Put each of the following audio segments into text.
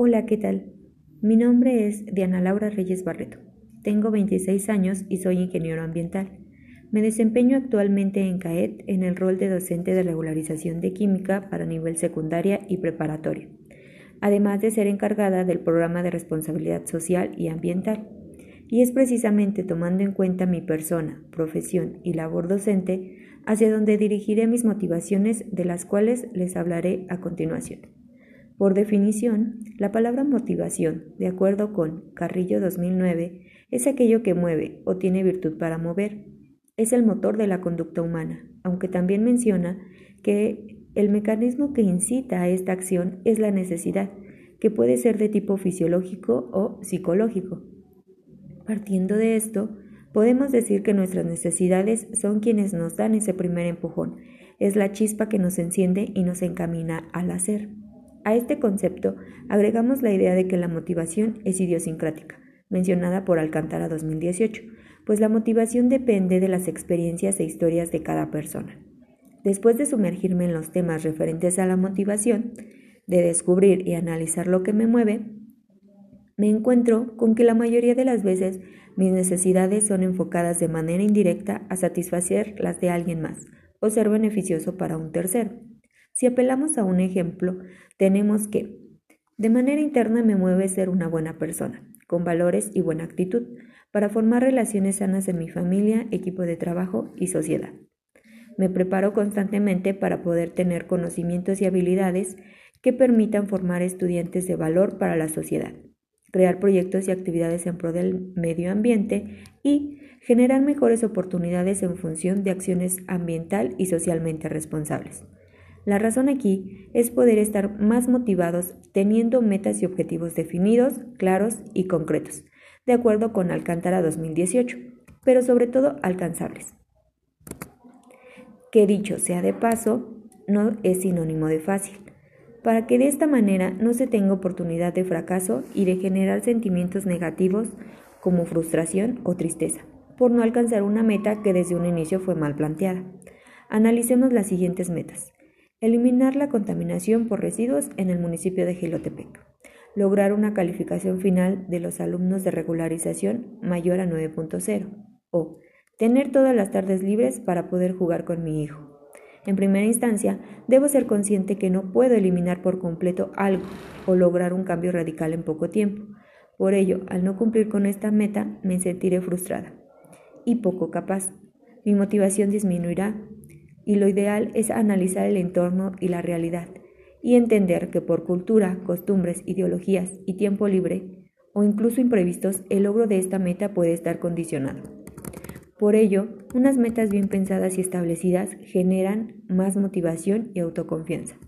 Hola, ¿qué tal? Mi nombre es Diana Laura Reyes Barreto. Tengo 26 años y soy ingeniero ambiental. Me desempeño actualmente en CAET en el rol de docente de regularización de química para nivel secundaria y preparatorio, además de ser encargada del programa de responsabilidad social y ambiental. Y es precisamente tomando en cuenta mi persona, profesión y labor docente hacia donde dirigiré mis motivaciones de las cuales les hablaré a continuación. Por definición, la palabra motivación, de acuerdo con Carrillo 2009, es aquello que mueve o tiene virtud para mover. Es el motor de la conducta humana, aunque también menciona que el mecanismo que incita a esta acción es la necesidad, que puede ser de tipo fisiológico o psicológico. Partiendo de esto, podemos decir que nuestras necesidades son quienes nos dan ese primer empujón, es la chispa que nos enciende y nos encamina al hacer. A este concepto agregamos la idea de que la motivación es idiosincrática, mencionada por Alcántara 2018, pues la motivación depende de las experiencias e historias de cada persona. Después de sumergirme en los temas referentes a la motivación, de descubrir y analizar lo que me mueve, me encuentro con que la mayoría de las veces mis necesidades son enfocadas de manera indirecta a satisfacer las de alguien más o ser beneficioso para un tercero. Si apelamos a un ejemplo, tenemos que, de manera interna me mueve ser una buena persona, con valores y buena actitud, para formar relaciones sanas en mi familia, equipo de trabajo y sociedad. Me preparo constantemente para poder tener conocimientos y habilidades que permitan formar estudiantes de valor para la sociedad, crear proyectos y actividades en pro del medio ambiente y generar mejores oportunidades en función de acciones ambiental y socialmente responsables. La razón aquí es poder estar más motivados teniendo metas y objetivos definidos, claros y concretos, de acuerdo con Alcántara 2018, pero sobre todo alcanzables. Que dicho sea de paso, no es sinónimo de fácil, para que de esta manera no se tenga oportunidad de fracaso y de generar sentimientos negativos como frustración o tristeza, por no alcanzar una meta que desde un inicio fue mal planteada. Analicemos las siguientes metas. Eliminar la contaminación por residuos en el municipio de Gilotepec. Lograr una calificación final de los alumnos de regularización mayor a 9.0. O tener todas las tardes libres para poder jugar con mi hijo. En primera instancia, debo ser consciente que no puedo eliminar por completo algo o lograr un cambio radical en poco tiempo. Por ello, al no cumplir con esta meta, me sentiré frustrada y poco capaz. Mi motivación disminuirá y lo ideal es analizar el entorno y la realidad y entender que por cultura, costumbres, ideologías y tiempo libre o incluso imprevistos, el logro de esta meta puede estar condicionado. Por ello, unas metas bien pensadas y establecidas generan más motivación y autoconfianza.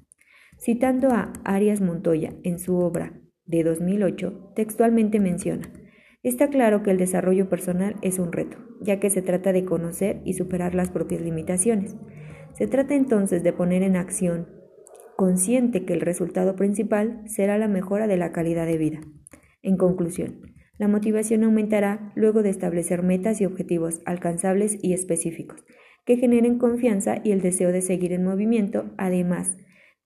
Citando a Arias Montoya en su obra de 2008, textualmente menciona, Está claro que el desarrollo personal es un reto, ya que se trata de conocer y superar las propias limitaciones. Se trata entonces de poner en acción, consciente que el resultado principal será la mejora de la calidad de vida. En conclusión, la motivación aumentará luego de establecer metas y objetivos alcanzables y específicos, que generen confianza y el deseo de seguir en movimiento, además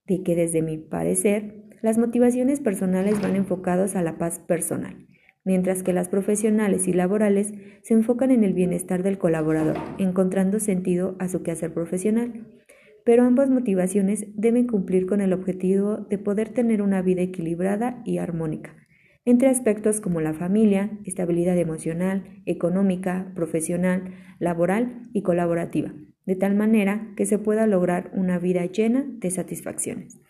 de que desde mi parecer, las motivaciones personales van enfocados a la paz personal mientras que las profesionales y laborales se enfocan en el bienestar del colaborador, encontrando sentido a su quehacer profesional. Pero ambas motivaciones deben cumplir con el objetivo de poder tener una vida equilibrada y armónica, entre aspectos como la familia, estabilidad emocional, económica, profesional, laboral y colaborativa, de tal manera que se pueda lograr una vida llena de satisfacciones.